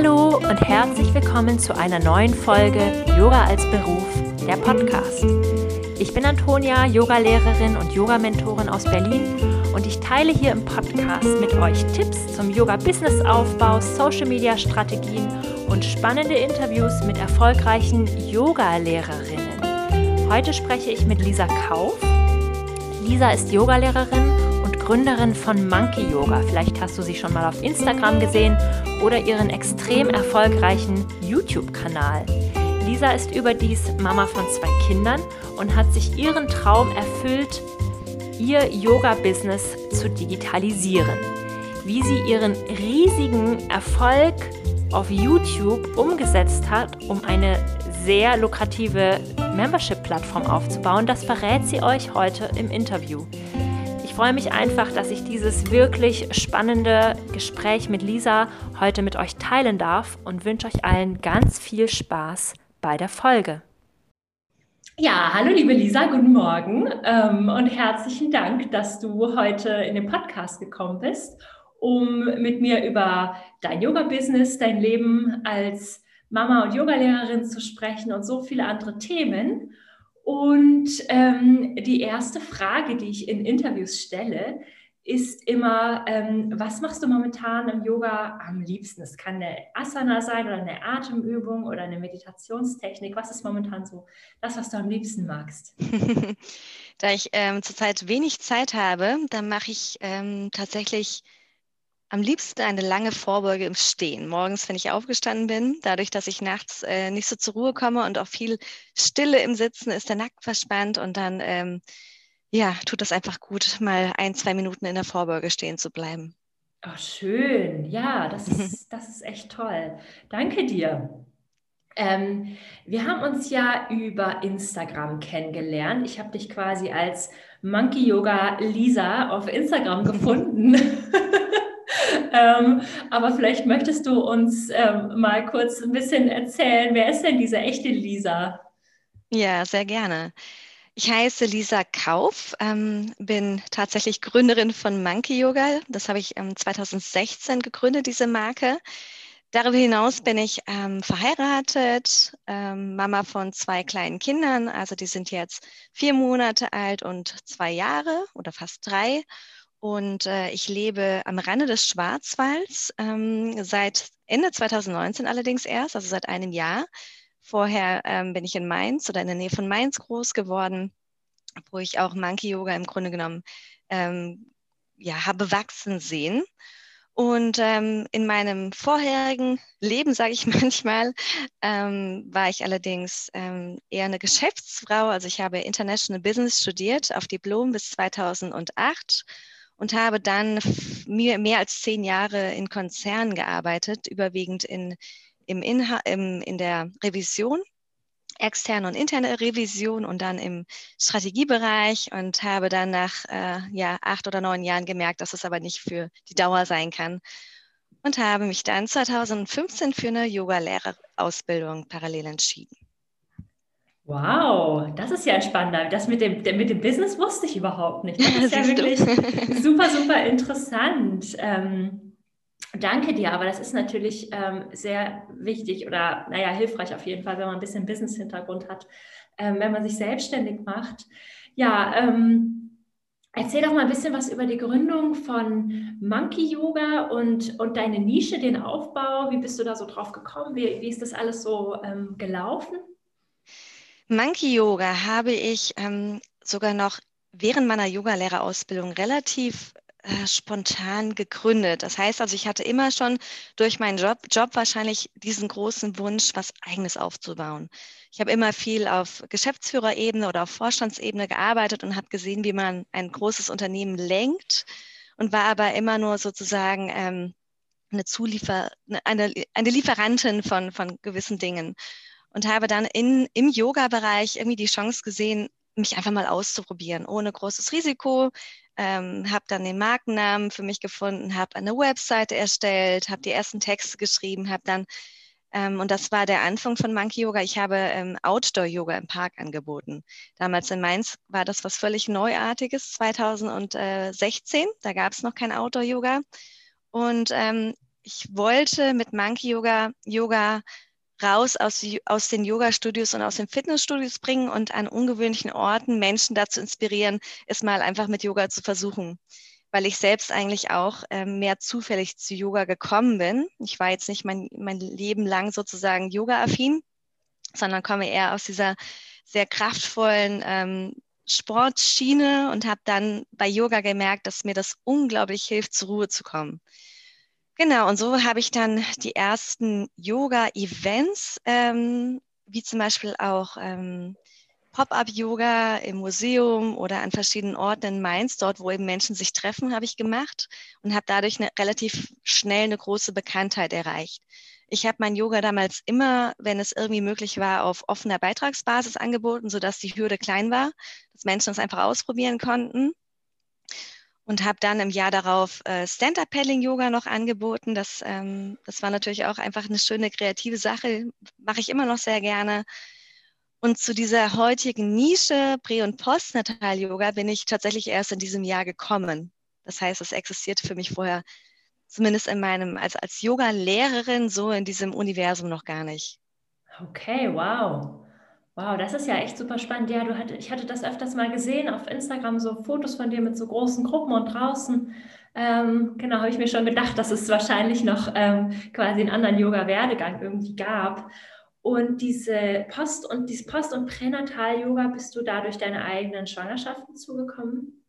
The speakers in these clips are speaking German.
Hallo und herzlich willkommen zu einer neuen Folge Yoga als Beruf, der Podcast. Ich bin Antonia, Yogalehrerin und Yogamentorin aus Berlin und ich teile hier im Podcast mit euch Tipps zum Yoga-Business-Aufbau, Social-Media-Strategien und spannende Interviews mit erfolgreichen Yogalehrerinnen. Heute spreche ich mit Lisa Kauf. Lisa ist Yogalehrerin Gründerin von Monkey Yoga. Vielleicht hast du sie schon mal auf Instagram gesehen oder ihren extrem erfolgreichen YouTube-Kanal. Lisa ist überdies Mama von zwei Kindern und hat sich ihren Traum erfüllt, ihr Yoga-Business zu digitalisieren. Wie sie ihren riesigen Erfolg auf YouTube umgesetzt hat, um eine sehr lukrative Membership-Plattform aufzubauen, das verrät sie euch heute im Interview. Freue mich einfach, dass ich dieses wirklich spannende Gespräch mit Lisa heute mit euch teilen darf und wünsche euch allen ganz viel Spaß bei der Folge. Ja, hallo liebe Lisa, guten Morgen ähm, und herzlichen Dank, dass du heute in den Podcast gekommen bist, um mit mir über dein Yoga-Business, dein Leben als Mama und Yogalehrerin zu sprechen und so viele andere Themen. Und ähm, die erste Frage, die ich in Interviews stelle, ist immer, ähm, was machst du momentan im Yoga am liebsten? Es kann eine Asana sein oder eine Atemübung oder eine Meditationstechnik. Was ist momentan so das, was du am liebsten magst? da ich ähm, zurzeit wenig Zeit habe, dann mache ich ähm, tatsächlich am liebsten eine lange Vorbeuge im Stehen. Morgens, wenn ich aufgestanden bin, dadurch, dass ich nachts äh, nicht so zur Ruhe komme und auch viel Stille im Sitzen, ist der Nacken verspannt und dann ähm, ja, tut das einfach gut, mal ein, zwei Minuten in der Vorbeuge stehen zu bleiben. Oh, schön. Ja, das ist, das ist echt toll. Danke dir. Ähm, wir haben uns ja über Instagram kennengelernt. Ich habe dich quasi als Monkey Yoga Lisa auf Instagram gefunden. ähm, aber vielleicht möchtest du uns ähm, mal kurz ein bisschen erzählen, wer ist denn diese echte Lisa? Ja, sehr gerne. Ich heiße Lisa Kauf, ähm, bin tatsächlich Gründerin von Monkey Yoga. Das habe ich ähm, 2016 gegründet, diese Marke. Darüber hinaus bin ich ähm, verheiratet, ähm, Mama von zwei kleinen Kindern. Also die sind jetzt vier Monate alt und zwei Jahre oder fast drei. Und äh, ich lebe am Rande des Schwarzwalds ähm, seit Ende 2019 allerdings erst, also seit einem Jahr. Vorher ähm, bin ich in Mainz oder in der Nähe von Mainz groß geworden, wo ich auch Monkey Yoga im Grunde genommen ähm, ja, habe wachsen sehen. Und ähm, in meinem vorherigen Leben, sage ich manchmal, ähm, war ich allerdings ähm, eher eine Geschäftsfrau. Also ich habe International Business studiert auf Diplom bis 2008 und habe dann mehr, als zehn Jahre in Konzernen gearbeitet, überwiegend in im Inha im, in der Revision, externe und interne Revision und dann im Strategiebereich und habe dann nach äh, ja, acht oder neun Jahren gemerkt, dass es aber nicht für die Dauer sein kann und habe mich dann 2015 für eine Yoga-Lehrerausbildung parallel entschieden. Wow, das ist ja ein spannender. Das mit dem, mit dem Business wusste ich überhaupt nicht. Das ist ja wirklich super, super interessant. Ähm, Danke dir, aber das ist natürlich ähm, sehr wichtig oder naja, hilfreich auf jeden Fall, wenn man ein bisschen Business-Hintergrund hat, ähm, wenn man sich selbstständig macht. Ja, ähm, erzähl doch mal ein bisschen was über die Gründung von Monkey Yoga und, und deine Nische, den Aufbau. Wie bist du da so drauf gekommen? Wie, wie ist das alles so ähm, gelaufen? Monkey Yoga habe ich ähm, sogar noch während meiner Yogalehrerausbildung relativ äh, spontan gegründet. Das heißt also, ich hatte immer schon durch meinen Job, Job wahrscheinlich diesen großen Wunsch, was eigenes aufzubauen. Ich habe immer viel auf Geschäftsführerebene oder auf Vorstandsebene gearbeitet und habe gesehen, wie man ein großes Unternehmen lenkt und war aber immer nur sozusagen ähm, eine Zuliefer, eine, eine Lieferantin von, von gewissen Dingen und habe dann in, im Yoga-Bereich irgendwie die Chance gesehen, mich einfach mal auszuprobieren, ohne großes Risiko, ähm, habe dann den Markennamen für mich gefunden, habe eine Webseite erstellt, habe die ersten Texte geschrieben, habe dann, ähm, und das war der Anfang von Monkey Yoga, ich habe ähm, Outdoor-Yoga im Park angeboten. Damals in Mainz war das was völlig Neuartiges, 2016, da gab es noch kein Outdoor-Yoga. Und ähm, ich wollte mit Monkey Yoga Yoga raus aus, aus den Yoga-Studios und aus den Fitnessstudios bringen und an ungewöhnlichen Orten Menschen dazu inspirieren, es mal einfach mit Yoga zu versuchen. Weil ich selbst eigentlich auch äh, mehr zufällig zu Yoga gekommen bin. Ich war jetzt nicht mein, mein Leben lang sozusagen Yoga-affin, sondern komme eher aus dieser sehr kraftvollen ähm, Sportschiene und habe dann bei Yoga gemerkt, dass mir das unglaublich hilft, zur Ruhe zu kommen. Genau, und so habe ich dann die ersten Yoga-Events, ähm, wie zum Beispiel auch ähm, Pop-up-Yoga im Museum oder an verschiedenen Orten in Mainz, dort, wo eben Menschen sich treffen, habe ich gemacht und habe dadurch eine, relativ schnell eine große Bekanntheit erreicht. Ich habe mein Yoga damals immer, wenn es irgendwie möglich war, auf offener Beitragsbasis angeboten, sodass die Hürde klein war, dass Menschen es einfach ausprobieren konnten und habe dann im Jahr darauf äh, Stand-Up-Paddling-Yoga noch angeboten. Das, ähm, das war natürlich auch einfach eine schöne kreative Sache, mache ich immer noch sehr gerne. Und zu dieser heutigen Nische Prä- und Postnatal-Yoga bin ich tatsächlich erst in diesem Jahr gekommen. Das heißt, es existierte für mich vorher, zumindest in meinem, als, als Yoga-Lehrerin, so in diesem Universum noch gar nicht. Okay, wow. Wow, das ist ja echt super spannend. Ja, du hatte, ich hatte das öfters mal gesehen auf Instagram, so Fotos von dir mit so großen Gruppen und draußen. Ähm, genau, habe ich mir schon gedacht, dass es wahrscheinlich noch ähm, quasi einen anderen Yoga-Werdegang irgendwie gab. Und diese Post- und dieses Post- und Pränatal-Yoga, bist du da durch deine eigenen Schwangerschaften zugekommen?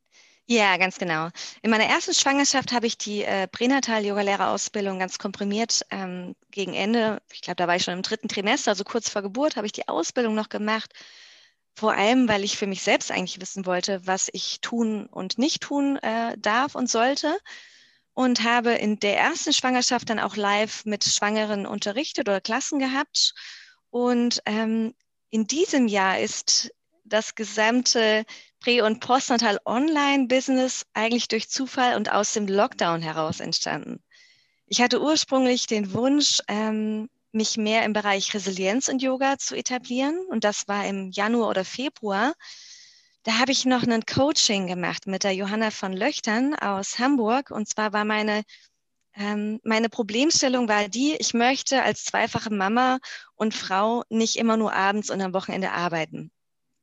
Ja, ganz genau. In meiner ersten Schwangerschaft habe ich die äh, Pränatal-Yoga-Lehrerausbildung ganz komprimiert ähm, gegen Ende, ich glaube, da war ich schon im dritten Trimester, also kurz vor Geburt, habe ich die Ausbildung noch gemacht. Vor allem, weil ich für mich selbst eigentlich wissen wollte, was ich tun und nicht tun äh, darf und sollte. Und habe in der ersten Schwangerschaft dann auch live mit Schwangeren unterrichtet oder Klassen gehabt. Und ähm, in diesem Jahr ist das gesamte Prä- und Postnatal Online-Business eigentlich durch Zufall und aus dem Lockdown heraus entstanden. Ich hatte ursprünglich den Wunsch, ähm, mich mehr im Bereich Resilienz und Yoga zu etablieren. Und das war im Januar oder Februar. Da habe ich noch ein Coaching gemacht mit der Johanna von Löchtern aus Hamburg. Und zwar war meine, ähm, meine Problemstellung war die, ich möchte als zweifache Mama und Frau nicht immer nur abends und am Wochenende arbeiten.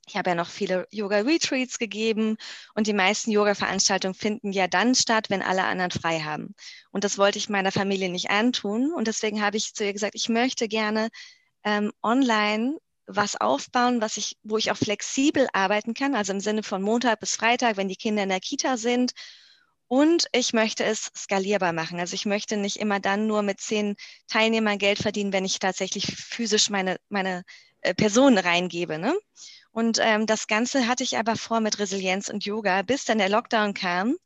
Ich habe ja noch viele Yoga-Retreats gegeben und die meisten Yoga-Veranstaltungen finden ja dann statt, wenn alle anderen frei haben. Und das wollte ich meiner Familie nicht antun. Und deswegen habe ich zu ihr gesagt, ich möchte gerne ähm, online was aufbauen, was ich, wo ich auch flexibel arbeiten kann, also im Sinne von Montag bis Freitag, wenn die Kinder in der Kita sind. Und ich möchte es skalierbar machen. Also ich möchte nicht immer dann nur mit zehn Teilnehmern Geld verdienen, wenn ich tatsächlich physisch meine, meine äh, Personen reingebe. Ne? Und ähm, das Ganze hatte ich aber vor mit Resilienz und Yoga, bis dann der Lockdown kam.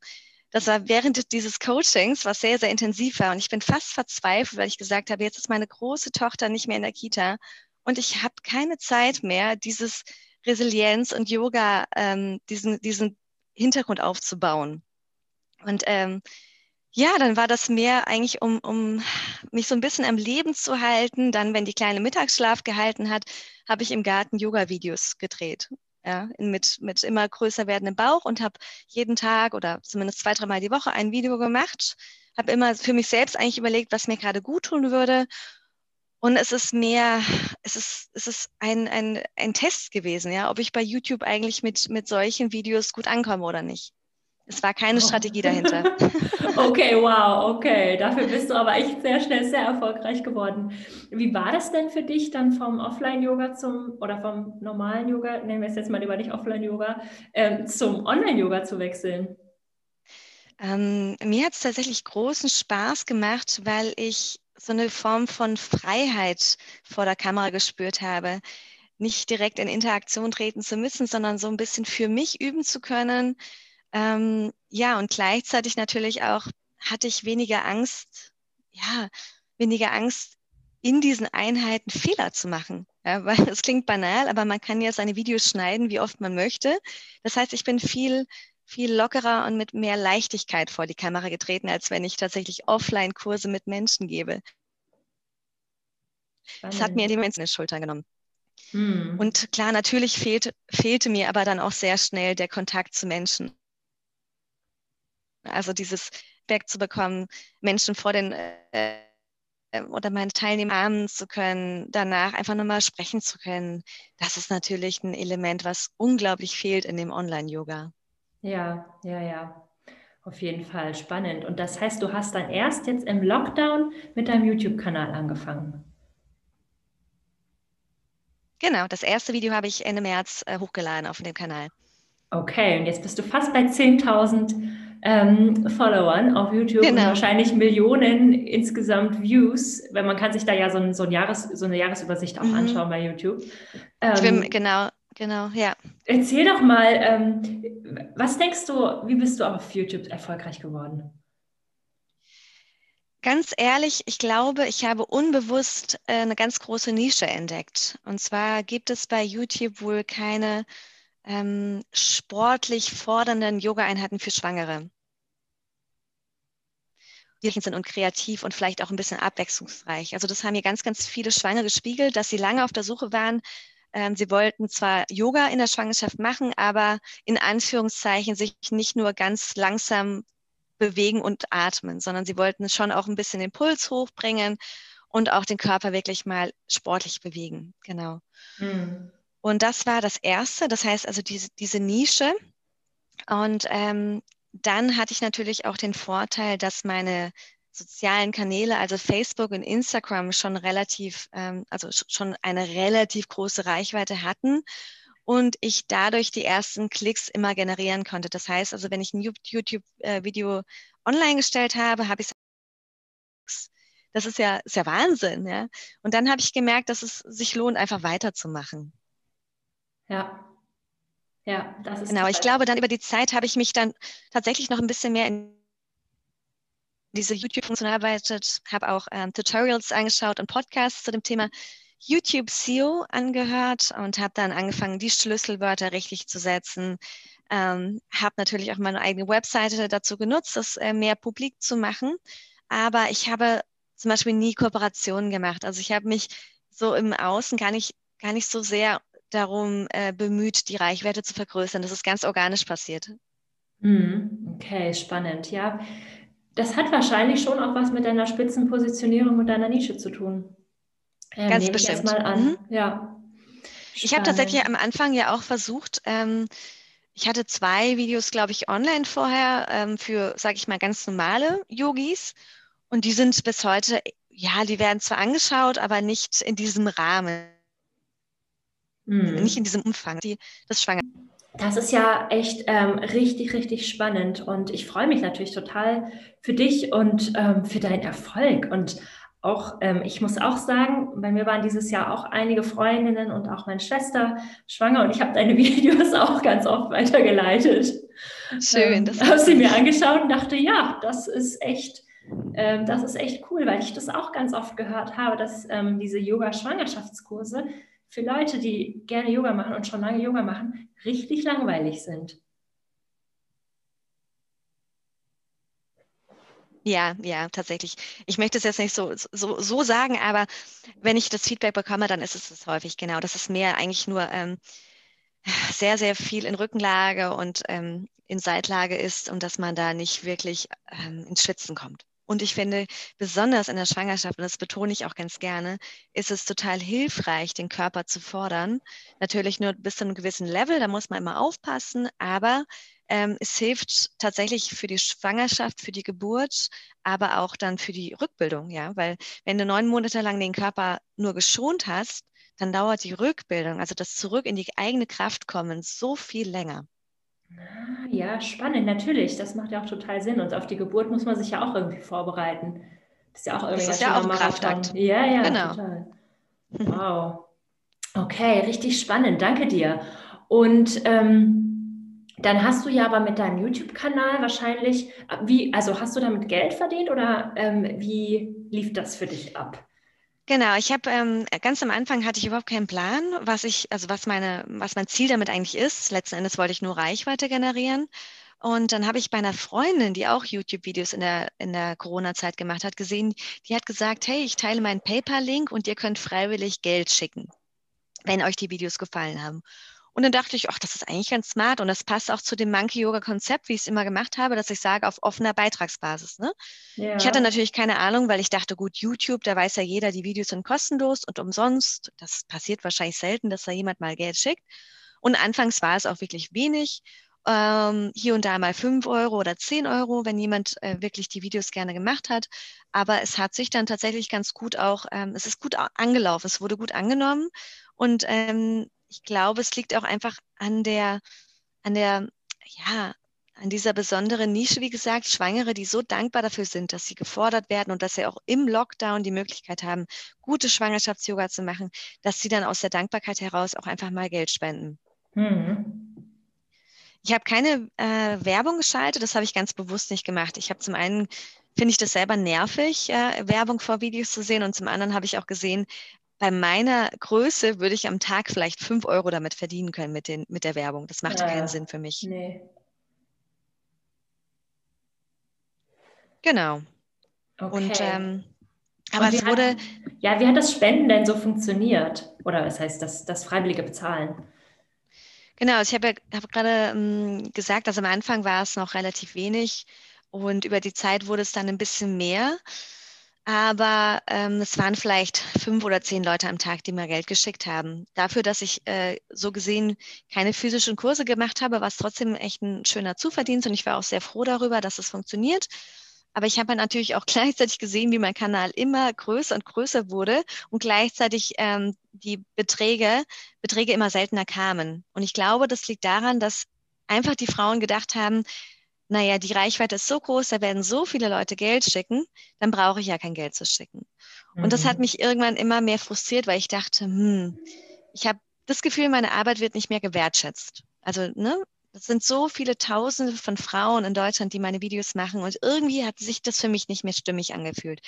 Das war während dieses Coachings, was sehr, sehr intensiv war. Und ich bin fast verzweifelt, weil ich gesagt habe, jetzt ist meine große Tochter nicht mehr in der Kita und ich habe keine Zeit mehr, dieses Resilienz und Yoga, ähm, diesen, diesen Hintergrund aufzubauen. Und ähm, ja, dann war das mehr eigentlich, um, um mich so ein bisschen am Leben zu halten. Dann, wenn die Kleine Mittagsschlaf gehalten hat, habe ich im Garten Yoga-Videos gedreht. Ja, mit, mit immer größer werdendem Bauch und habe jeden Tag oder zumindest zwei, dreimal die Woche ein Video gemacht. Habe immer für mich selbst eigentlich überlegt, was mir gerade gut tun würde. Und es ist mehr, es ist, es ist ein, ein, ein Test gewesen, ja, ob ich bei YouTube eigentlich mit, mit solchen Videos gut ankomme oder nicht. Es war keine oh. Strategie dahinter. okay, wow, okay. Dafür bist du aber echt sehr schnell sehr erfolgreich geworden. Wie war das denn für dich dann vom Offline-Yoga zum oder vom normalen Yoga, nennen wir es jetzt mal lieber nicht Offline-Yoga, ähm, zum Online-Yoga zu wechseln? Ähm, mir hat es tatsächlich großen Spaß gemacht, weil ich so eine Form von Freiheit vor der Kamera gespürt habe. Nicht direkt in Interaktion treten zu müssen, sondern so ein bisschen für mich üben zu können, ähm, ja, und gleichzeitig natürlich auch hatte ich weniger Angst, ja, weniger Angst, in diesen Einheiten Fehler zu machen. Ja, weil es klingt banal, aber man kann ja seine Videos schneiden, wie oft man möchte. Das heißt, ich bin viel, viel lockerer und mit mehr Leichtigkeit vor die Kamera getreten, als wenn ich tatsächlich Offline-Kurse mit Menschen gebe. Spannend. Das hat mir in dem Moment eine Schulter genommen. Hm. Und klar, natürlich fehlt, fehlte mir aber dann auch sehr schnell der Kontakt zu Menschen. Also dieses Feedback zu bekommen, Menschen vor den äh, oder meine Teilnehmer armen zu können, danach einfach nochmal sprechen zu können, das ist natürlich ein Element, was unglaublich fehlt in dem Online-Yoga. Ja, ja, ja. Auf jeden Fall spannend. Und das heißt, du hast dann erst jetzt im Lockdown mit deinem YouTube-Kanal angefangen. Genau, das erste Video habe ich Ende März äh, hochgeladen auf dem Kanal. Okay, und jetzt bist du fast bei 10.000 ähm, Followern auf YouTube genau. und wahrscheinlich Millionen insgesamt Views, weil man kann sich da ja so, ein, so, ein Jahres, so eine Jahresübersicht auch mhm. anschauen bei YouTube. Ähm, bin, genau, genau, ja. Erzähl doch mal, ähm, was denkst du, wie bist du auf YouTube erfolgreich geworden? Ganz ehrlich, ich glaube, ich habe unbewusst äh, eine ganz große Nische entdeckt. Und zwar gibt es bei YouTube wohl keine ähm, sportlich fordernden Yoga-Einheiten für Schwangere. Die sind und kreativ und vielleicht auch ein bisschen abwechslungsreich. Also das haben mir ganz, ganz viele Schwangere gespiegelt, dass sie lange auf der Suche waren. Ähm, sie wollten zwar Yoga in der Schwangerschaft machen, aber in Anführungszeichen sich nicht nur ganz langsam bewegen und atmen, sondern sie wollten schon auch ein bisschen den Puls hochbringen und auch den Körper wirklich mal sportlich bewegen. Genau. Mhm. Und das war das Erste, das heißt also diese, diese Nische. Und ähm, dann hatte ich natürlich auch den Vorteil, dass meine sozialen Kanäle, also Facebook und Instagram, schon relativ, ähm, also schon eine relativ große Reichweite hatten und ich dadurch die ersten Klicks immer generieren konnte. Das heißt also, wenn ich ein YouTube-Video äh, online gestellt habe, habe ich das ist ja, ist ja Wahnsinn, ja. Und dann habe ich gemerkt, dass es sich lohnt, einfach weiterzumachen. Ja. Ja, das ist. Genau, ich glaube, dann über die Zeit habe ich mich dann tatsächlich noch ein bisschen mehr in diese YouTube-Funktion arbeitet, habe auch ähm, Tutorials angeschaut und Podcasts zu dem Thema YouTube SEO angehört und habe dann angefangen, die Schlüsselwörter richtig zu setzen. Ähm, habe natürlich auch meine eigene Webseite dazu genutzt, das äh, mehr publik zu machen. Aber ich habe zum Beispiel nie Kooperationen gemacht. Also ich habe mich so im Außen gar nicht, gar nicht so sehr darum äh, bemüht, die Reichweite zu vergrößern. Das ist ganz organisch passiert. Mhm. Okay, spannend. Ja, das hat wahrscheinlich schon auch was mit deiner Spitzenpositionierung und deiner Nische zu tun. Ähm, ganz bestimmt. mal an. Mhm. Ja. Ich habe tatsächlich am Anfang ja auch versucht, ähm, ich hatte zwei Videos, glaube ich, online vorher ähm, für, sage ich mal, ganz normale Yogis. Und die sind bis heute, ja, die werden zwar angeschaut, aber nicht in diesem Rahmen. Mhm. Nicht in diesem Umfang, die das schwanger. Das ist ja echt ähm, richtig, richtig spannend und ich freue mich natürlich total für dich und ähm, für deinen Erfolg. Und auch, ähm, ich muss auch sagen, bei mir waren dieses Jahr auch einige Freundinnen und auch meine Schwester schwanger und ich habe deine Videos auch ganz oft weitergeleitet. Schön. Ähm, das habe sie mir angeschaut und dachte, ja, das ist echt, ähm, das ist echt cool, weil ich das auch ganz oft gehört habe, dass ähm, diese Yoga-Schwangerschaftskurse für Leute, die gerne Yoga machen und schon lange Yoga machen, richtig langweilig sind. Ja, ja, tatsächlich. Ich möchte es jetzt nicht so, so, so sagen, aber wenn ich das Feedback bekomme, dann ist es das häufig genau. Das ist mehr eigentlich nur ähm, sehr, sehr viel in Rückenlage und ähm, in Seitlage ist und dass man da nicht wirklich ähm, ins Schwitzen kommt. Und ich finde, besonders in der Schwangerschaft, und das betone ich auch ganz gerne, ist es total hilfreich, den Körper zu fordern. Natürlich nur bis zu einem gewissen Level, da muss man immer aufpassen, aber ähm, es hilft tatsächlich für die Schwangerschaft, für die Geburt, aber auch dann für die Rückbildung, ja, weil wenn du neun Monate lang den Körper nur geschont hast, dann dauert die Rückbildung, also das Zurück in die eigene Kraft kommen, so viel länger. Ah, ja, spannend, natürlich. Das macht ja auch total Sinn. Und auf die Geburt muss man sich ja auch irgendwie vorbereiten. Das ist ja auch irgendwie das ist ja auch Kraftakt. Ja, ja, genau. total. Wow. Okay, richtig spannend. Danke dir. Und ähm, dann hast du ja aber mit deinem YouTube-Kanal wahrscheinlich, wie, also hast du damit Geld verdient oder ähm, wie lief das für dich ab? Genau, ich habe ähm, ganz am Anfang hatte ich überhaupt keinen Plan, was ich, also was meine, was mein Ziel damit eigentlich ist. Letzten Endes wollte ich nur Reichweite generieren. Und dann habe ich bei einer Freundin, die auch YouTube-Videos in der, in der Corona-Zeit gemacht hat, gesehen, die hat gesagt, hey, ich teile meinen PayPal-Link und ihr könnt freiwillig Geld schicken, wenn euch die Videos gefallen haben. Und dann dachte ich, ach, das ist eigentlich ganz smart und das passt auch zu dem Monkey-Yoga-Konzept, wie ich es immer gemacht habe, dass ich sage, auf offener Beitragsbasis. Ne? Ja. Ich hatte natürlich keine Ahnung, weil ich dachte, gut, YouTube, da weiß ja jeder, die Videos sind kostenlos und umsonst. Das passiert wahrscheinlich selten, dass da jemand mal Geld schickt. Und anfangs war es auch wirklich wenig. Ähm, hier und da mal fünf Euro oder zehn Euro, wenn jemand äh, wirklich die Videos gerne gemacht hat. Aber es hat sich dann tatsächlich ganz gut auch, ähm, es ist gut angelaufen, es wurde gut angenommen. Und ähm, ich glaube, es liegt auch einfach an der, an der, ja, an dieser besonderen Nische, wie gesagt, Schwangere, die so dankbar dafür sind, dass sie gefordert werden und dass sie auch im Lockdown die Möglichkeit haben, gute Schwangerschafts-Yoga zu machen, dass sie dann aus der Dankbarkeit heraus auch einfach mal Geld spenden. Mhm. Ich habe keine äh, Werbung geschaltet, das habe ich ganz bewusst nicht gemacht. Ich habe zum einen finde ich das selber nervig, äh, Werbung vor Videos zu sehen und zum anderen habe ich auch gesehen, bei meiner Größe würde ich am Tag vielleicht fünf Euro damit verdienen können mit, den, mit der Werbung. Das macht ja, keinen Sinn für mich. Nee. Genau. Okay. Und ähm, aber Und es wurde. Hat, ja, wie hat das Spenden denn so funktioniert? Oder was heißt das, das freiwillige Bezahlen? Genau, also ich habe ja, hab gerade ähm, gesagt, dass am Anfang war es noch relativ wenig und über die Zeit wurde es dann ein bisschen mehr. Aber ähm, es waren vielleicht fünf oder zehn Leute am Tag, die mir Geld geschickt haben. Dafür, dass ich äh, so gesehen keine physischen Kurse gemacht habe, war es trotzdem echt ein schöner Zuverdienst und ich war auch sehr froh darüber, dass es funktioniert. Aber ich habe natürlich auch gleichzeitig gesehen, wie mein Kanal immer größer und größer wurde und gleichzeitig ähm, die Beträge, Beträge immer seltener kamen. Und ich glaube, das liegt daran, dass einfach die Frauen gedacht haben, naja, die Reichweite ist so groß, da werden so viele Leute Geld schicken, dann brauche ich ja kein Geld zu schicken. Mhm. Und das hat mhm. mich irgendwann immer mehr frustriert, weil ich dachte, hm, ich habe das Gefühl, meine Arbeit wird nicht mehr gewertschätzt. Also, ne, das sind so viele Tausende von Frauen in Deutschland, die meine Videos machen und irgendwie hat sich das für mich nicht mehr stimmig angefühlt,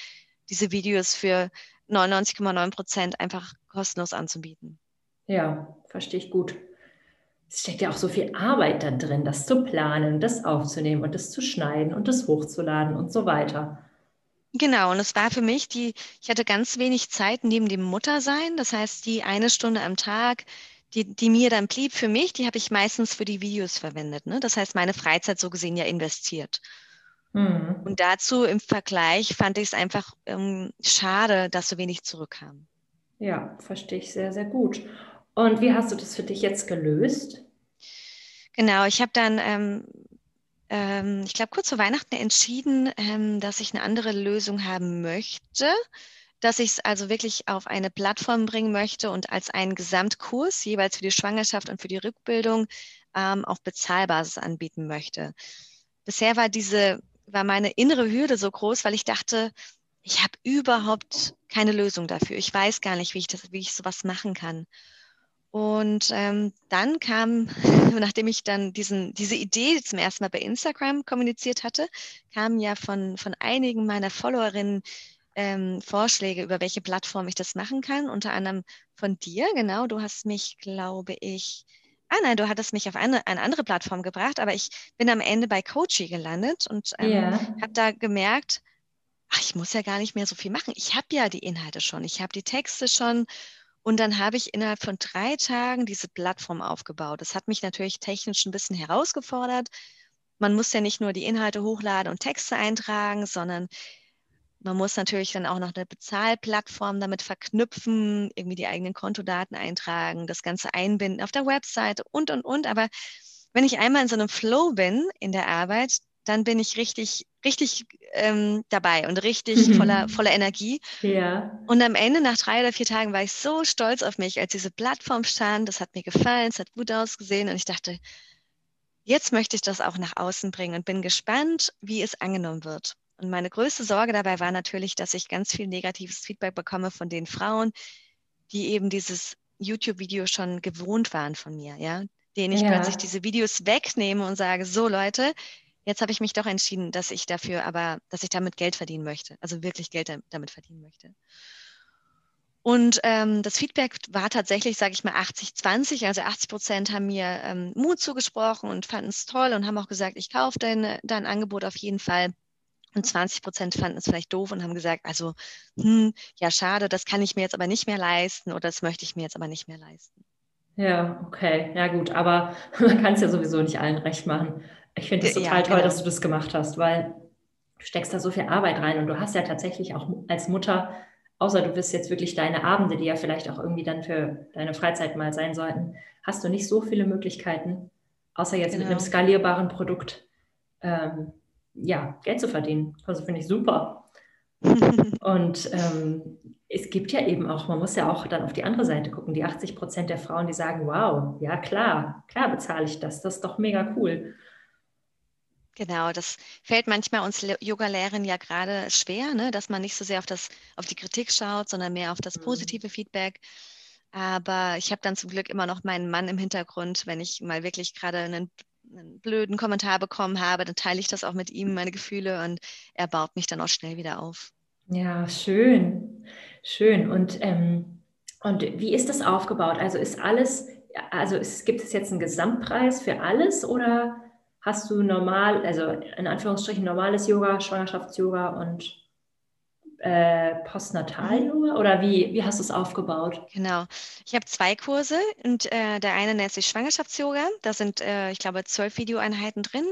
diese Videos für 99,9 Prozent einfach kostenlos anzubieten. Ja, verstehe ich gut es steckt ja auch so viel Arbeit da drin, das zu planen, das aufzunehmen und das zu schneiden und das hochzuladen und so weiter. Genau, und es war für mich die, ich hatte ganz wenig Zeit neben dem Muttersein. Das heißt, die eine Stunde am Tag, die, die mir dann blieb für mich, die habe ich meistens für die Videos verwendet. Ne? Das heißt, meine Freizeit so gesehen ja investiert. Mhm. Und dazu im Vergleich fand ich es einfach ähm, schade, dass so wenig zurückkam. Ja, verstehe ich sehr, sehr gut. Und wie hast du das für dich jetzt gelöst? Genau, ich habe dann, ähm, ähm, ich glaube, kurz vor Weihnachten entschieden, ähm, dass ich eine andere Lösung haben möchte, dass ich es also wirklich auf eine Plattform bringen möchte und als einen Gesamtkurs jeweils für die Schwangerschaft und für die Rückbildung ähm, auf Bezahlbasis anbieten möchte. Bisher war diese, war meine innere Hürde so groß, weil ich dachte, ich habe überhaupt keine Lösung dafür. Ich weiß gar nicht, wie ich das, wie ich sowas machen kann. Und ähm, dann kam, nachdem ich dann diesen, diese Idee zum ersten Mal bei Instagram kommuniziert hatte, kamen ja von, von einigen meiner Followerinnen ähm, Vorschläge, über welche Plattform ich das machen kann. Unter anderem von dir, genau. Du hast mich, glaube ich, ah nein, du hattest mich auf eine, eine andere Plattform gebracht, aber ich bin am Ende bei Coachy gelandet und ähm, yeah. habe da gemerkt, ach, ich muss ja gar nicht mehr so viel machen. Ich habe ja die Inhalte schon, ich habe die Texte schon und dann habe ich innerhalb von drei Tagen diese Plattform aufgebaut. Das hat mich natürlich technisch ein bisschen herausgefordert. Man muss ja nicht nur die Inhalte hochladen und Texte eintragen, sondern man muss natürlich dann auch noch eine Bezahlplattform damit verknüpfen, irgendwie die eigenen Kontodaten eintragen, das Ganze einbinden auf der Webseite und, und, und. Aber wenn ich einmal in so einem Flow bin in der Arbeit, dann bin ich richtig, richtig ähm, dabei und richtig mhm. voller, voller Energie. Ja. Und am Ende, nach drei oder vier Tagen, war ich so stolz auf mich, als diese Plattform stand. Das hat mir gefallen, es hat gut ausgesehen und ich dachte, jetzt möchte ich das auch nach außen bringen und bin gespannt, wie es angenommen wird. Und meine größte Sorge dabei war natürlich, dass ich ganz viel negatives Feedback bekomme von den Frauen, die eben dieses YouTube-Video schon gewohnt waren von mir, ja, denen ich ja. plötzlich diese Videos wegnehme und sage, so Leute, Jetzt habe ich mich doch entschieden, dass ich dafür aber, dass ich damit Geld verdienen möchte, also wirklich Geld damit verdienen möchte. Und ähm, das Feedback war tatsächlich, sage ich mal, 80-20. Also 80 Prozent haben mir ähm, Mut zugesprochen und fanden es toll und haben auch gesagt, ich kaufe dein, dein Angebot auf jeden Fall. Und 20 Prozent fanden es vielleicht doof und haben gesagt, also, hm, ja, schade, das kann ich mir jetzt aber nicht mehr leisten oder das möchte ich mir jetzt aber nicht mehr leisten. Ja, okay. Ja, gut. Aber man kann es ja sowieso nicht allen recht machen. Ich finde es total ja, toll, genau. dass du das gemacht hast, weil du steckst da so viel Arbeit rein und du hast ja tatsächlich auch als Mutter, außer du bist jetzt wirklich deine Abende, die ja vielleicht auch irgendwie dann für deine Freizeit mal sein sollten, hast du nicht so viele Möglichkeiten, außer jetzt genau. mit einem genau. skalierbaren Produkt, ähm, ja, Geld zu verdienen. Also finde ich super. und ähm, es gibt ja eben auch, man muss ja auch dann auf die andere Seite gucken, die 80 Prozent der Frauen, die sagen, wow, ja klar, klar bezahle ich das, das ist doch mega cool. Genau, das fällt manchmal uns Yoga-Lehrern ja gerade schwer, ne? dass man nicht so sehr auf, das, auf die Kritik schaut, sondern mehr auf das mhm. positive mhm. Feedback. Aber ich habe dann zum Glück immer noch meinen Mann im Hintergrund, wenn ich mal wirklich gerade einen, einen blöden Kommentar bekommen habe, dann teile ich das auch mit ihm, meine Gefühle, und er baut mich dann auch schnell wieder auf. Ja, schön, schön. Und, ähm, und wie ist das aufgebaut? Also ist alles, also ist, gibt es jetzt einen Gesamtpreis für alles oder hast du normal, also in Anführungsstrichen normales Yoga, Schwangerschafts-Yoga und äh, Postnatal-Yoga? Oder wie, wie hast du es aufgebaut? Genau. Ich habe zwei Kurse und äh, der eine nennt sich Schwangerschafts-Yoga. Da sind, äh, ich glaube, zwölf Videoeinheiten drin.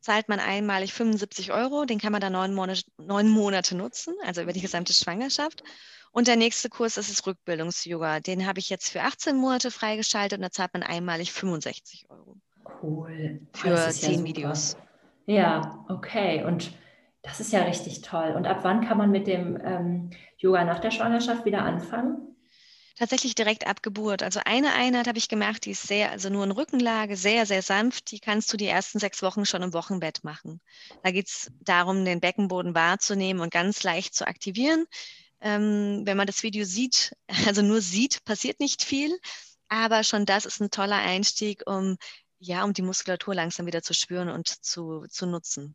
Zahlt man einmalig 75 Euro. Den kann man dann neun Monate, neun Monate nutzen, also über die gesamte Schwangerschaft. Und der nächste Kurs ist das Rückbildungs-Yoga. Den habe ich jetzt für 18 Monate freigeschaltet und da zahlt man einmalig 65 Euro. Cool. Für zehn ja Videos. Ja, okay. Und das ist ja richtig toll. Und ab wann kann man mit dem ähm, Yoga nach der Schwangerschaft wieder anfangen? Tatsächlich direkt ab Geburt. Also eine Einheit habe ich gemacht, die ist sehr, also nur in Rückenlage, sehr, sehr sanft. Die kannst du die ersten sechs Wochen schon im Wochenbett machen. Da geht es darum, den Beckenboden wahrzunehmen und ganz leicht zu aktivieren. Ähm, wenn man das Video sieht, also nur sieht, passiert nicht viel. Aber schon das ist ein toller Einstieg, um ja, um die Muskulatur langsam wieder zu spüren und zu, zu nutzen.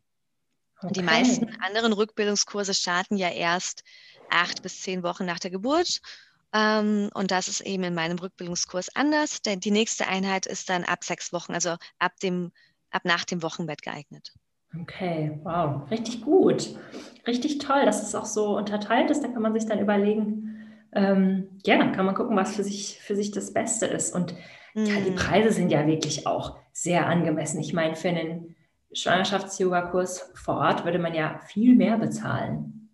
Okay. Die meisten anderen Rückbildungskurse starten ja erst acht bis zehn Wochen nach der Geburt. Ähm, und das ist eben in meinem Rückbildungskurs anders, denn die nächste Einheit ist dann ab sechs Wochen, also ab, dem, ab nach dem Wochenbett geeignet. Okay, wow, richtig gut. Richtig toll, dass es auch so unterteilt ist. Da kann man sich dann überlegen, ähm, ja, kann man gucken, was für sich, für sich das Beste ist. Und ja, die mhm. Preise sind ja wirklich auch sehr angemessen. Ich meine, für einen Schwangerschafts-Yoga-Kurs vor Ort würde man ja viel mehr bezahlen.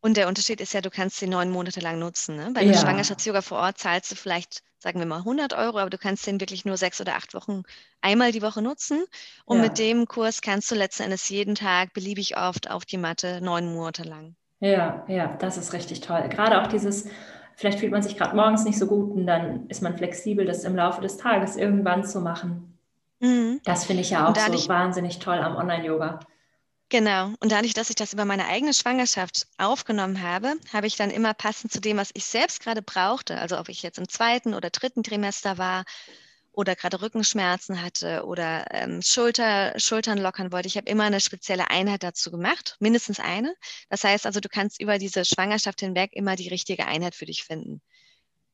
Und der Unterschied ist ja, du kannst sie neun Monate lang nutzen. Ne? Bei ja. Schwangerschafts-Yoga vor Ort zahlst du vielleicht, sagen wir mal, 100 Euro, aber du kannst den wirklich nur sechs oder acht Wochen einmal die Woche nutzen. Und ja. mit dem Kurs kannst du letzten Endes jeden Tag beliebig oft auf die Matte neun Monate lang. Ja, ja, das ist richtig toll. Gerade auch dieses Vielleicht fühlt man sich gerade morgens nicht so gut und dann ist man flexibel, das im Laufe des Tages irgendwann zu machen. Mhm. Das finde ich ja auch so wahnsinnig toll am Online-Yoga. Genau. Und dadurch, dass ich das über meine eigene Schwangerschaft aufgenommen habe, habe ich dann immer passend zu dem, was ich selbst gerade brauchte, also ob ich jetzt im zweiten oder dritten Trimester war oder gerade Rückenschmerzen hatte oder ähm, Schulter, Schultern lockern wollte. Ich habe immer eine spezielle Einheit dazu gemacht, mindestens eine. Das heißt also, du kannst über diese Schwangerschaft hinweg immer die richtige Einheit für dich finden.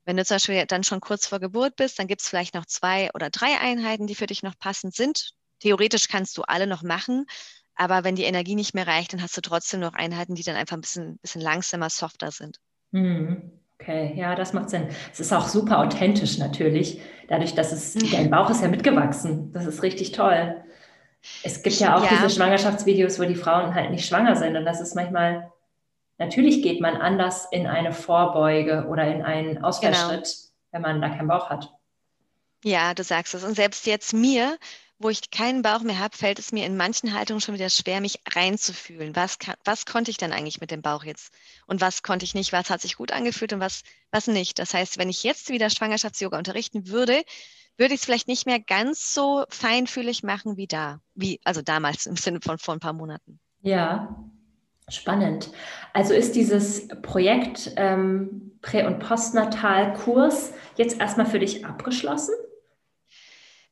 Wenn du zum Beispiel dann schon kurz vor Geburt bist, dann gibt es vielleicht noch zwei oder drei Einheiten, die für dich noch passend sind. Theoretisch kannst du alle noch machen, aber wenn die Energie nicht mehr reicht, dann hast du trotzdem noch Einheiten, die dann einfach ein bisschen, bisschen langsamer, softer sind. Mhm. Okay, ja, das macht Sinn. Es ist auch super authentisch natürlich, dadurch, dass es, dein Bauch ist ja mitgewachsen. Das ist richtig toll. Es gibt ja auch ja. diese Schwangerschaftsvideos, wo die Frauen halt nicht schwanger sind. Und das ist manchmal, natürlich geht man anders in eine Vorbeuge oder in einen Ausfallschritt, genau. wenn man da keinen Bauch hat. Ja, du sagst es. Und selbst jetzt mir wo ich keinen Bauch mehr habe, fällt es mir in manchen Haltungen schon wieder schwer, mich reinzufühlen. Was, kann, was konnte ich denn eigentlich mit dem Bauch jetzt? Und was konnte ich nicht? Was hat sich gut angefühlt und was, was nicht? Das heißt, wenn ich jetzt wieder Schwangerschafts-Yoga unterrichten würde, würde ich es vielleicht nicht mehr ganz so feinfühlig machen wie da, wie also damals im Sinne von vor ein paar Monaten. Ja, spannend. Also ist dieses Projekt ähm, Prä- und Postnatal-Kurs jetzt erstmal für dich abgeschlossen?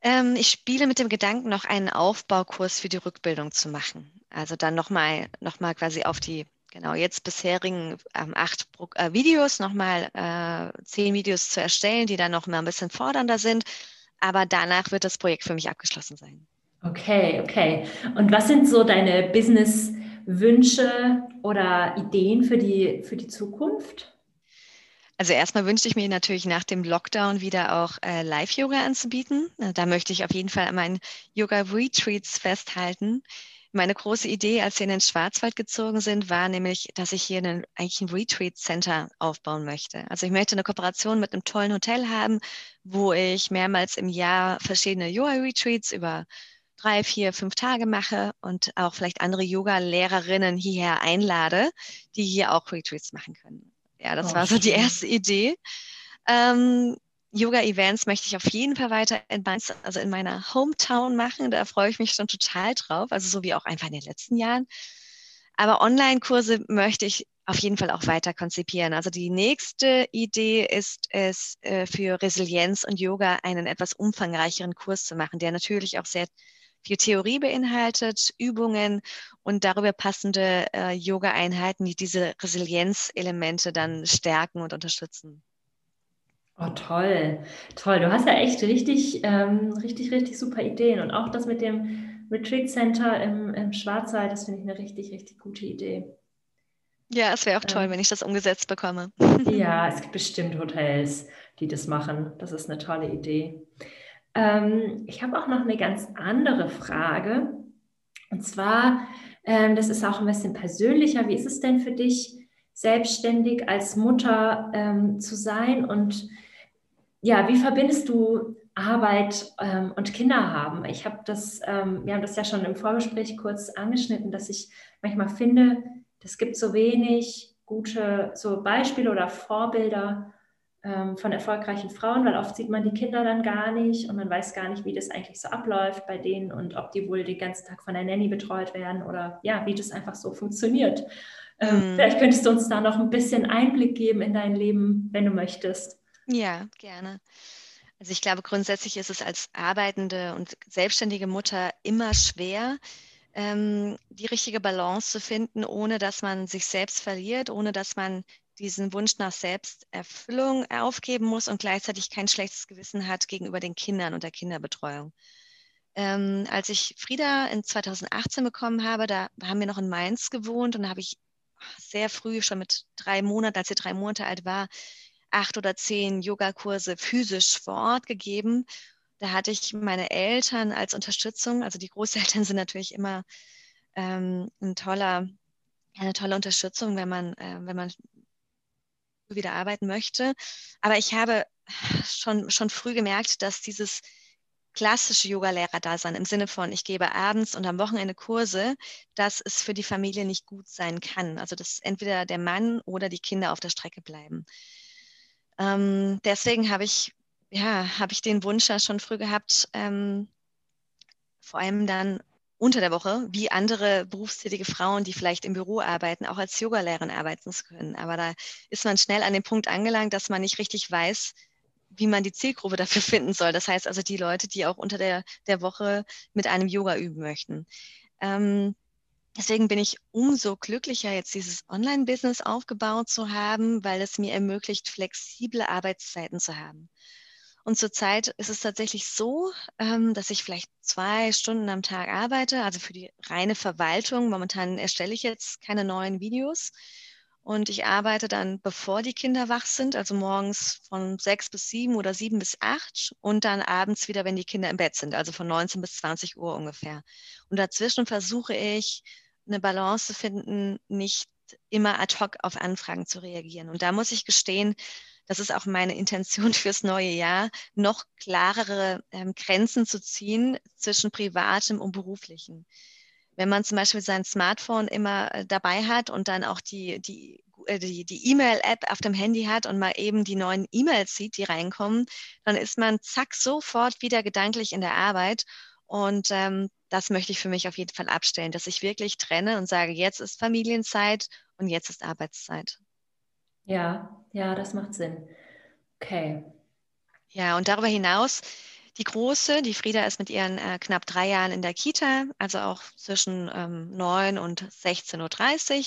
Ähm, ich spiele mit dem Gedanken, noch einen Aufbaukurs für die Rückbildung zu machen. Also dann nochmal noch mal quasi auf die genau jetzt bisherigen ähm, acht äh, Videos nochmal äh, zehn Videos zu erstellen, die dann noch mal ein bisschen fordernder sind. Aber danach wird das Projekt für mich abgeschlossen sein. Okay, okay. Und was sind so deine Business-Wünsche oder Ideen für die, für die Zukunft? Also erstmal wünschte ich mir natürlich nach dem Lockdown wieder auch äh, Live-Yoga anzubieten. Äh, da möchte ich auf jeden Fall an meinen Yoga-Retreats festhalten. Meine große Idee, als wir in den Schwarzwald gezogen sind, war nämlich, dass ich hier einen, eigentlich ein Retreat-Center aufbauen möchte. Also ich möchte eine Kooperation mit einem tollen Hotel haben, wo ich mehrmals im Jahr verschiedene Yoga-Retreats über drei, vier, fünf Tage mache und auch vielleicht andere Yoga-Lehrerinnen hierher einlade, die hier auch Retreats machen können. Ja, das oh, war so die erste Idee. Ähm, Yoga-Events möchte ich auf jeden Fall weiter in, Mainz, also in meiner Hometown machen. Da freue ich mich schon total drauf, also so wie auch einfach in den letzten Jahren. Aber Online-Kurse möchte ich auf jeden Fall auch weiter konzipieren. Also die nächste Idee ist es, äh, für Resilienz und Yoga einen etwas umfangreicheren Kurs zu machen, der natürlich auch sehr viel Theorie beinhaltet, Übungen und darüber passende äh, Yoga-Einheiten, die diese Resilienzelemente dann stärken und unterstützen. Oh, toll, toll. Du hast ja echt richtig, ähm, richtig, richtig super Ideen. Und auch das mit dem Retreat Center im, im Schwarzwald, das finde ich eine richtig, richtig gute Idee. Ja, es wäre auch toll, ähm, wenn ich das umgesetzt bekomme. Ja, es gibt bestimmt Hotels, die das machen. Das ist eine tolle Idee. Ähm, ich habe auch noch eine ganz andere Frage. Und zwar, ähm, das ist auch ein bisschen persönlicher. Wie ist es denn für dich, selbstständig als Mutter ähm, zu sein? Und ja, wie verbindest du Arbeit ähm, und Kinder haben? Ich habe das, ähm, wir haben das ja schon im Vorgespräch kurz angeschnitten, dass ich manchmal finde, es gibt so wenig gute so Beispiele oder Vorbilder von erfolgreichen Frauen, weil oft sieht man die Kinder dann gar nicht und man weiß gar nicht, wie das eigentlich so abläuft bei denen und ob die wohl den ganzen Tag von der Nanny betreut werden oder ja, wie das einfach so funktioniert. Ähm, mhm. Vielleicht könntest du uns da noch ein bisschen Einblick geben in dein Leben, wenn du möchtest. Ja, gerne. Also ich glaube, grundsätzlich ist es als arbeitende und selbstständige Mutter immer schwer, ähm, die richtige Balance zu finden, ohne dass man sich selbst verliert, ohne dass man diesen Wunsch nach Selbsterfüllung aufgeben muss und gleichzeitig kein schlechtes Gewissen hat gegenüber den Kindern und der Kinderbetreuung. Ähm, als ich Frieda in 2018 bekommen habe, da haben wir noch in Mainz gewohnt und da habe ich sehr früh, schon mit drei Monaten, als sie drei Monate alt war, acht oder zehn Yogakurse physisch vor Ort gegeben. Da hatte ich meine Eltern als Unterstützung. Also die Großeltern sind natürlich immer ähm, ein toller, eine tolle Unterstützung, wenn man, äh, wenn man wieder arbeiten möchte. Aber ich habe schon, schon früh gemerkt, dass dieses klassische Yoga-Lehrer-Dasein im Sinne von, ich gebe abends und am Wochenende Kurse, dass es für die Familie nicht gut sein kann. Also dass entweder der Mann oder die Kinder auf der Strecke bleiben. Ähm, deswegen habe ich, ja, habe ich den Wunsch ja schon früh gehabt, ähm, vor allem dann unter der Woche, wie andere berufstätige Frauen, die vielleicht im Büro arbeiten, auch als Yogalehrerin arbeiten zu können. Aber da ist man schnell an dem Punkt angelangt, dass man nicht richtig weiß, wie man die Zielgruppe dafür finden soll. Das heißt also die Leute, die auch unter der, der Woche mit einem Yoga üben möchten. Ähm, deswegen bin ich umso glücklicher, jetzt dieses Online-Business aufgebaut zu haben, weil es mir ermöglicht, flexible Arbeitszeiten zu haben. Und zurzeit ist es tatsächlich so, ähm, dass ich vielleicht zwei Stunden am Tag arbeite, also für die reine Verwaltung. Momentan erstelle ich jetzt keine neuen Videos. Und ich arbeite dann, bevor die Kinder wach sind, also morgens von sechs bis sieben oder sieben bis acht und dann abends wieder, wenn die Kinder im Bett sind, also von 19 bis 20 Uhr ungefähr. Und dazwischen versuche ich, eine Balance zu finden, nicht immer ad hoc auf Anfragen zu reagieren. Und da muss ich gestehen, das ist auch meine Intention fürs neue Jahr, noch klarere ähm, Grenzen zu ziehen zwischen privatem und beruflichem. Wenn man zum Beispiel sein Smartphone immer äh, dabei hat und dann auch die, die äh, die, die E-Mail-App auf dem Handy hat und mal eben die neuen E-Mails sieht, die reinkommen, dann ist man zack sofort wieder gedanklich in der Arbeit. Und ähm, das möchte ich für mich auf jeden Fall abstellen, dass ich wirklich trenne und sage, jetzt ist Familienzeit und jetzt ist Arbeitszeit. Ja, ja, das macht Sinn. Okay. Ja, und darüber hinaus, die Große, die Frieda ist mit ihren äh, knapp drei Jahren in der Kita, also auch zwischen ähm, 9 und 16.30 Uhr.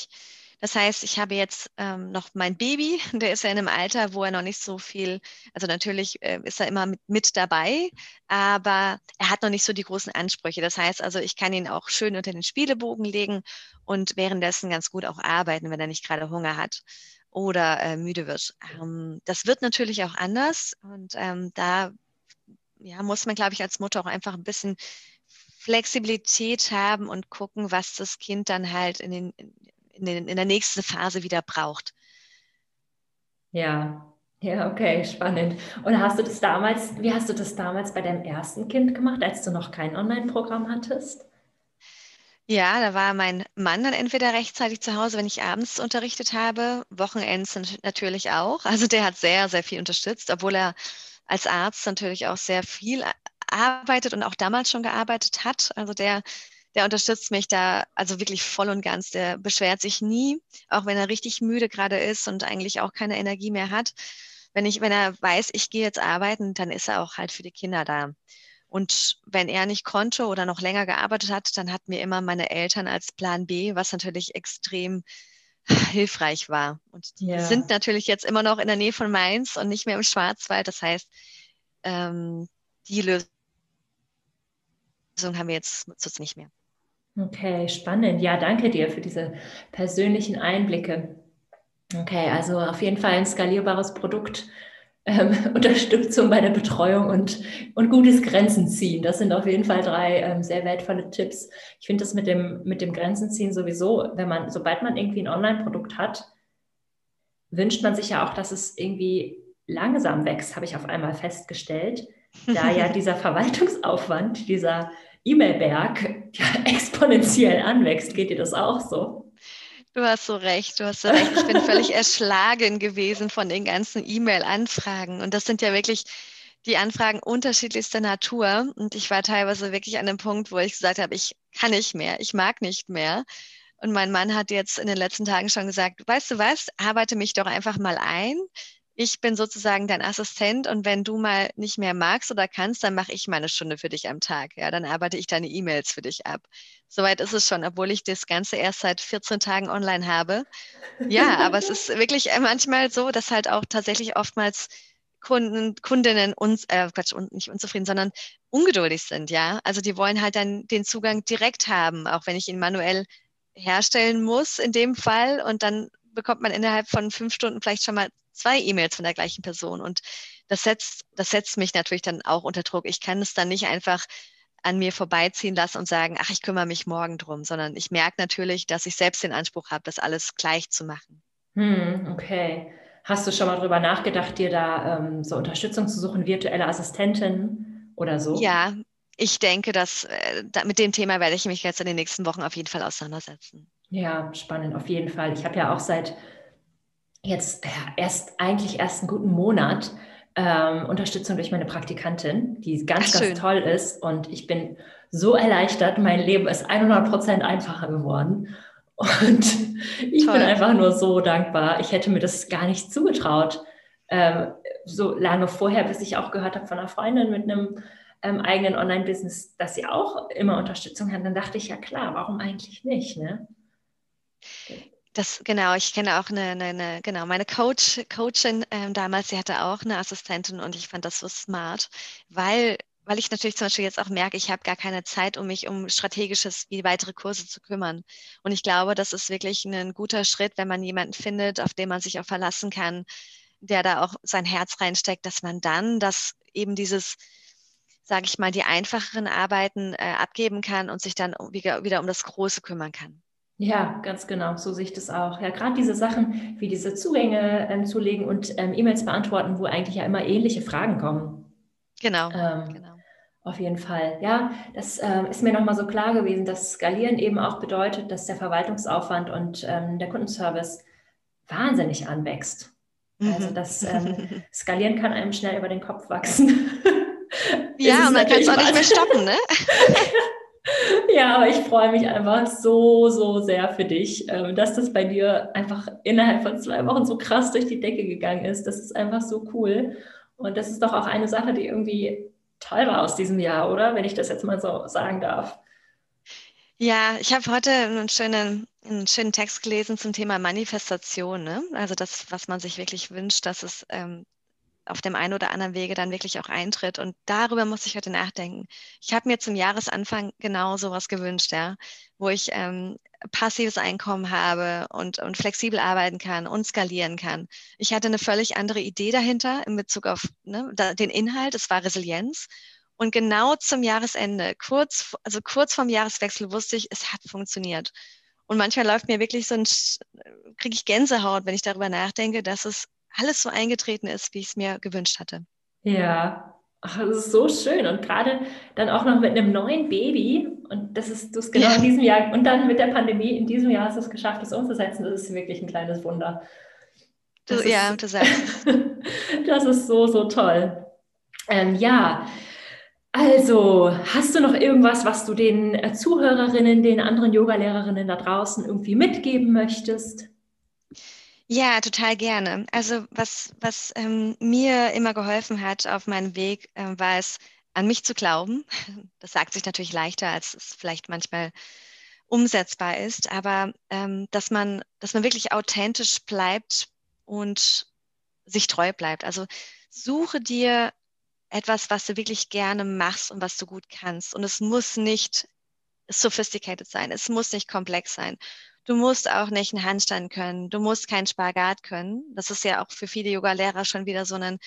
Das heißt, ich habe jetzt ähm, noch mein Baby, der ist ja in einem Alter, wo er noch nicht so viel, also natürlich äh, ist er immer mit, mit, dabei, aber er hat noch nicht so die großen Ansprüche. Das heißt also, ich kann ihn auch schön unter den Spielebogen legen und währenddessen ganz gut auch arbeiten, wenn er nicht gerade Hunger hat. Oder äh, müde wird. Ähm, das wird natürlich auch anders und ähm, da ja, muss man, glaube ich, als Mutter auch einfach ein bisschen Flexibilität haben und gucken, was das Kind dann halt in, den, in, den, in der nächsten Phase wieder braucht. Ja, ja, okay, spannend. Und hast du das damals, wie hast du das damals bei deinem ersten Kind gemacht, als du noch kein Online-Programm hattest? Ja, da war mein Mann dann entweder rechtzeitig zu Hause, wenn ich abends unterrichtet habe, Wochenends natürlich auch. Also der hat sehr, sehr viel unterstützt, obwohl er als Arzt natürlich auch sehr viel arbeitet und auch damals schon gearbeitet hat. Also der, der unterstützt mich da also wirklich voll und ganz. Der beschwert sich nie, auch wenn er richtig müde gerade ist und eigentlich auch keine Energie mehr hat. Wenn ich, wenn er weiß, ich gehe jetzt arbeiten, dann ist er auch halt für die Kinder da. Und wenn er nicht konnte oder noch länger gearbeitet hat, dann hatten wir immer meine Eltern als Plan B, was natürlich extrem hilfreich war. Und die ja. sind natürlich jetzt immer noch in der Nähe von Mainz und nicht mehr im Schwarzwald. Das heißt, ähm, die Lösung haben wir jetzt, jetzt nicht mehr. Okay, spannend. Ja, danke dir für diese persönlichen Einblicke. Okay, also auf jeden Fall ein skalierbares Produkt ähm, Unterstützung bei der Betreuung und, und gutes Grenzen ziehen. Das sind auf jeden Fall drei ähm, sehr wertvolle Tipps. Ich finde das mit dem, mit dem Grenzen ziehen sowieso, wenn man, sobald man irgendwie ein Online-Produkt hat, wünscht man sich ja auch, dass es irgendwie langsam wächst, habe ich auf einmal festgestellt, da ja dieser Verwaltungsaufwand, dieser E-Mail-Berg ja exponentiell anwächst. Geht dir das auch so? Du hast so recht, du hast so recht. Ich bin völlig erschlagen gewesen von den ganzen E-Mail-Anfragen. Und das sind ja wirklich die Anfragen unterschiedlichster Natur. Und ich war teilweise wirklich an dem Punkt, wo ich gesagt habe, ich kann nicht mehr, ich mag nicht mehr. Und mein Mann hat jetzt in den letzten Tagen schon gesagt, weißt du was, arbeite mich doch einfach mal ein ich bin sozusagen dein Assistent und wenn du mal nicht mehr magst oder kannst, dann mache ich mal eine Stunde für dich am Tag. Ja, dann arbeite ich deine E-Mails für dich ab. Soweit ist es schon, obwohl ich das Ganze erst seit 14 Tagen online habe. Ja, aber es ist wirklich äh, manchmal so, dass halt auch tatsächlich oftmals Kunden, Kundinnen uns, äh, Quatsch, nicht unzufrieden, sondern ungeduldig sind, ja. Also die wollen halt dann den Zugang direkt haben, auch wenn ich ihn manuell herstellen muss in dem Fall und dann bekommt man innerhalb von fünf Stunden vielleicht schon mal zwei E-Mails von der gleichen Person. Und das setzt, das setzt mich natürlich dann auch unter Druck. Ich kann es dann nicht einfach an mir vorbeiziehen lassen und sagen, ach, ich kümmere mich morgen drum, sondern ich merke natürlich, dass ich selbst den Anspruch habe, das alles gleich zu machen. Hm, okay. Hast du schon mal darüber nachgedacht, dir da ähm, so Unterstützung zu suchen, virtuelle Assistentin oder so? Ja, ich denke, dass äh, da, mit dem Thema werde ich mich jetzt in den nächsten Wochen auf jeden Fall auseinandersetzen. Ja, spannend, auf jeden Fall. Ich habe ja auch seit jetzt ja, erst eigentlich erst einen guten Monat ähm, Unterstützung durch meine Praktikantin, die ganz, Ach, ganz toll ist. Und ich bin so erleichtert. Mein Leben ist 100 Prozent einfacher geworden. Und ich toll. bin einfach nur so dankbar. Ich hätte mir das gar nicht zugetraut. Ähm, so lange vorher, bis ich auch gehört habe von einer Freundin mit einem ähm, eigenen Online-Business, dass sie auch immer Unterstützung hat. Dann dachte ich, ja klar, warum eigentlich nicht? Ne? Das, genau, ich kenne auch eine, eine, eine genau, meine Coach, Coachin ähm, damals, sie hatte auch eine Assistentin und ich fand das so smart, weil, weil ich natürlich zum Beispiel jetzt auch merke, ich habe gar keine Zeit, um mich um strategisches wie weitere Kurse zu kümmern. Und ich glaube, das ist wirklich ein guter Schritt, wenn man jemanden findet, auf den man sich auch verlassen kann, der da auch sein Herz reinsteckt, dass man dann das eben dieses sage ich mal, die einfacheren Arbeiten äh, abgeben kann und sich dann wieder, wieder um das Große kümmern kann. Ja, ganz genau, so sehe ich das auch. Ja, gerade diese Sachen wie diese Zugänge ähm, zulegen und ähm, E-Mails beantworten, wo eigentlich ja immer ähnliche Fragen kommen. Genau, ähm, genau. Auf jeden Fall. Ja, das ähm, ist mir nochmal so klar gewesen, dass Skalieren eben auch bedeutet, dass der Verwaltungsaufwand und ähm, der Kundenservice wahnsinnig anwächst. Also mhm. das ähm, Skalieren kann einem schnell über den Kopf wachsen. ja, und man kann es auch nicht mehr stoppen, ne? Ja, aber ich freue mich einfach so, so sehr für dich, ähm, dass das bei dir einfach innerhalb von zwei Wochen so krass durch die Decke gegangen ist. Das ist einfach so cool. Und das ist doch auch eine Sache, die irgendwie toll war aus diesem Jahr, oder? Wenn ich das jetzt mal so sagen darf. Ja, ich habe heute einen schönen, einen schönen Text gelesen zum Thema Manifestation. Ne? Also das, was man sich wirklich wünscht, dass es ähm, auf dem einen oder anderen Wege dann wirklich auch eintritt. Und darüber muss ich heute nachdenken. Ich habe mir zum Jahresanfang genau sowas gewünscht, ja, wo ich ähm, passives Einkommen habe und, und flexibel arbeiten kann und skalieren kann. Ich hatte eine völlig andere Idee dahinter in Bezug auf ne, den Inhalt. Es war Resilienz. Und genau zum Jahresende, kurz, also kurz vorm Jahreswechsel wusste ich, es hat funktioniert. Und manchmal läuft mir wirklich so ein, kriege ich Gänsehaut, wenn ich darüber nachdenke, dass es alles so eingetreten ist, wie ich es mir gewünscht hatte. Ja, Ach, das ist so schön. Und gerade dann auch noch mit einem neuen Baby. Und das ist du genau ja. in diesem Jahr. Und dann mit der Pandemie in diesem Jahr hast du es geschafft, das umzusetzen. Das ist wirklich ein kleines Wunder. Das du, ja, du sagst. das ist so, so toll. Ähm, ja, also, hast du noch irgendwas, was du den äh, Zuhörerinnen, den anderen Yogalehrerinnen da draußen irgendwie mitgeben möchtest? Ja, total gerne. Also was, was ähm, mir immer geholfen hat auf meinem Weg, äh, war es, an mich zu glauben. Das sagt sich natürlich leichter, als es vielleicht manchmal umsetzbar ist, aber ähm, dass man, dass man wirklich authentisch bleibt und sich treu bleibt. Also suche dir etwas, was du wirklich gerne machst und was du gut kannst. Und es muss nicht sophisticated sein, es muss nicht komplex sein. Du musst auch nicht einen Handstand können, du musst keinen Spagat können. Das ist ja auch für viele Yoga-Lehrer schon wieder so, einen,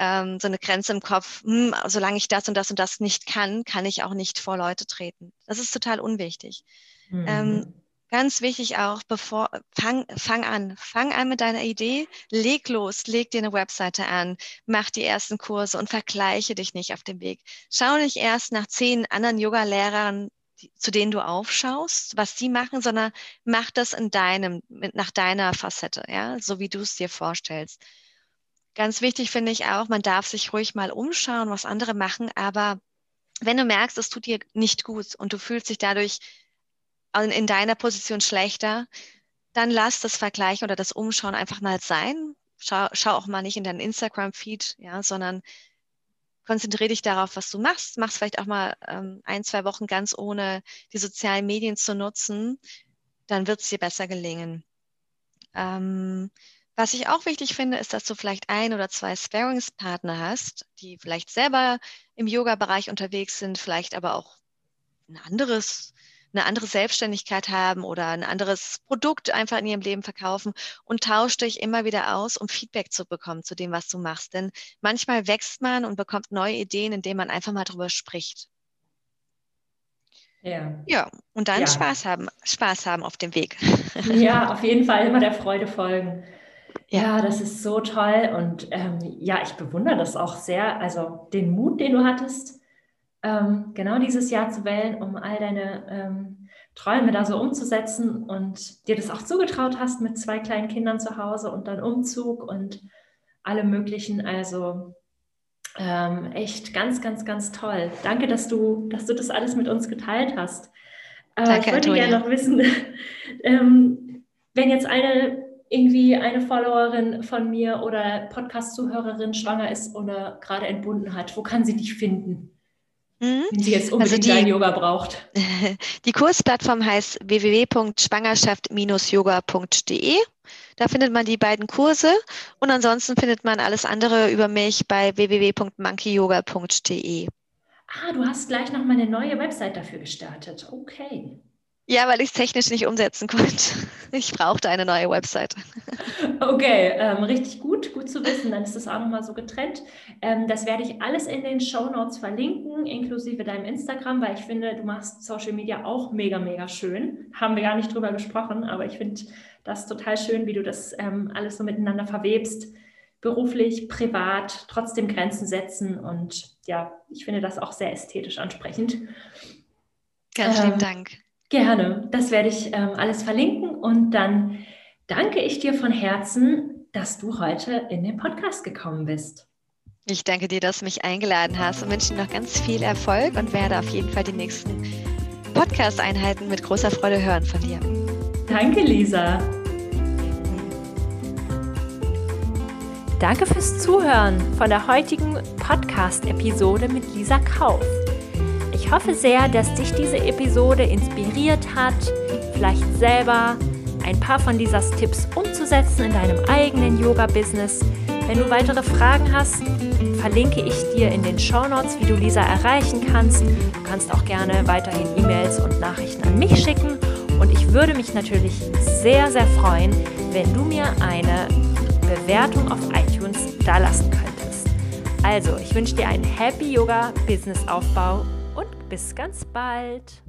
ähm, so eine Grenze im Kopf. Hm, solange ich das und das und das nicht kann, kann ich auch nicht vor Leute treten. Das ist total unwichtig. Mhm. Ähm, Ganz wichtig auch, bevor, fang, fang an, fang an mit deiner Idee, leg los, leg dir eine Webseite an, mach die ersten Kurse und vergleiche dich nicht auf dem Weg. Schau nicht erst nach zehn anderen Yoga-Lehrern, zu denen du aufschaust, was sie machen, sondern mach das in deinem, nach deiner Facette, ja, so wie du es dir vorstellst. Ganz wichtig finde ich auch, man darf sich ruhig mal umschauen, was andere machen, aber wenn du merkst, es tut dir nicht gut und du fühlst dich dadurch in deiner Position schlechter, dann lass das Vergleichen oder das Umschauen einfach mal sein. Schau, schau auch mal nicht in deinen Instagram-Feed, ja, sondern konzentriere dich darauf, was du machst. Mach's vielleicht auch mal ähm, ein, zwei Wochen ganz ohne die sozialen Medien zu nutzen. Dann wird es dir besser gelingen. Ähm, was ich auch wichtig finde, ist, dass du vielleicht ein oder zwei Sparingspartner hast, die vielleicht selber im Yoga-Bereich unterwegs sind, vielleicht aber auch ein anderes eine andere Selbstständigkeit haben oder ein anderes Produkt einfach in ihrem Leben verkaufen und tausch dich immer wieder aus, um Feedback zu bekommen zu dem, was du machst. Denn manchmal wächst man und bekommt neue Ideen, indem man einfach mal drüber spricht. Ja. ja, und dann ja. Spaß haben, Spaß haben auf dem Weg. Ja, auf jeden Fall immer der Freude folgen. Ja, das ist so toll und ähm, ja, ich bewundere das auch sehr. Also den Mut, den du hattest, ähm, genau dieses Jahr zu wählen, um all deine ähm, Träume da so umzusetzen und dir das auch zugetraut hast mit zwei kleinen Kindern zu Hause und dann Umzug und alle möglichen. Also ähm, echt ganz, ganz, ganz toll. Danke, dass du, dass du das alles mit uns geteilt hast. Äh, Danke, ich würde gerne noch wissen, ähm, wenn jetzt eine irgendwie eine Followerin von mir oder Podcast-Zuhörerin schwanger ist oder gerade entbunden hat, wo kann sie dich finden? Mhm. Wenn sie jetzt unbedingt also die, Yoga braucht. Die Kursplattform heißt www.schwangerschaft-yoga.de. Da findet man die beiden Kurse und ansonsten findet man alles andere über mich bei www.monkeyyoga.de. Ah, du hast gleich noch mal eine neue Website dafür gestartet. Okay. Ja, weil ich es technisch nicht umsetzen konnte. Ich brauchte eine neue Website. Okay, ähm, richtig gut, gut zu wissen. Dann ist das auch nochmal so getrennt. Ähm, das werde ich alles in den Show Notes verlinken, inklusive deinem Instagram, weil ich finde, du machst Social Media auch mega, mega schön. Haben wir gar nicht drüber gesprochen, aber ich finde das total schön, wie du das ähm, alles so miteinander verwebst. Beruflich, privat, trotzdem Grenzen setzen. Und ja, ich finde das auch sehr ästhetisch ansprechend. Ganz lieben ähm, Dank. Gerne, das werde ich ähm, alles verlinken und dann danke ich dir von Herzen, dass du heute in den Podcast gekommen bist. Ich danke dir, dass du mich eingeladen hast und wünsche dir noch ganz viel Erfolg und werde auf jeden Fall die nächsten Podcast-Einheiten mit großer Freude hören von dir. Danke, Lisa. Danke fürs Zuhören von der heutigen Podcast-Episode mit Lisa Kauf. Ich hoffe sehr, dass dich diese Episode inspiriert hat, vielleicht selber ein paar von Lisas Tipps umzusetzen in deinem eigenen Yoga-Business. Wenn du weitere Fragen hast, verlinke ich dir in den Show Notes, wie du Lisa erreichen kannst. Du kannst auch gerne weiterhin E-Mails und Nachrichten an mich schicken. Und ich würde mich natürlich sehr, sehr freuen, wenn du mir eine Bewertung auf iTunes da lassen könntest. Also, ich wünsche dir einen Happy Yoga Business Aufbau bis ganz bald.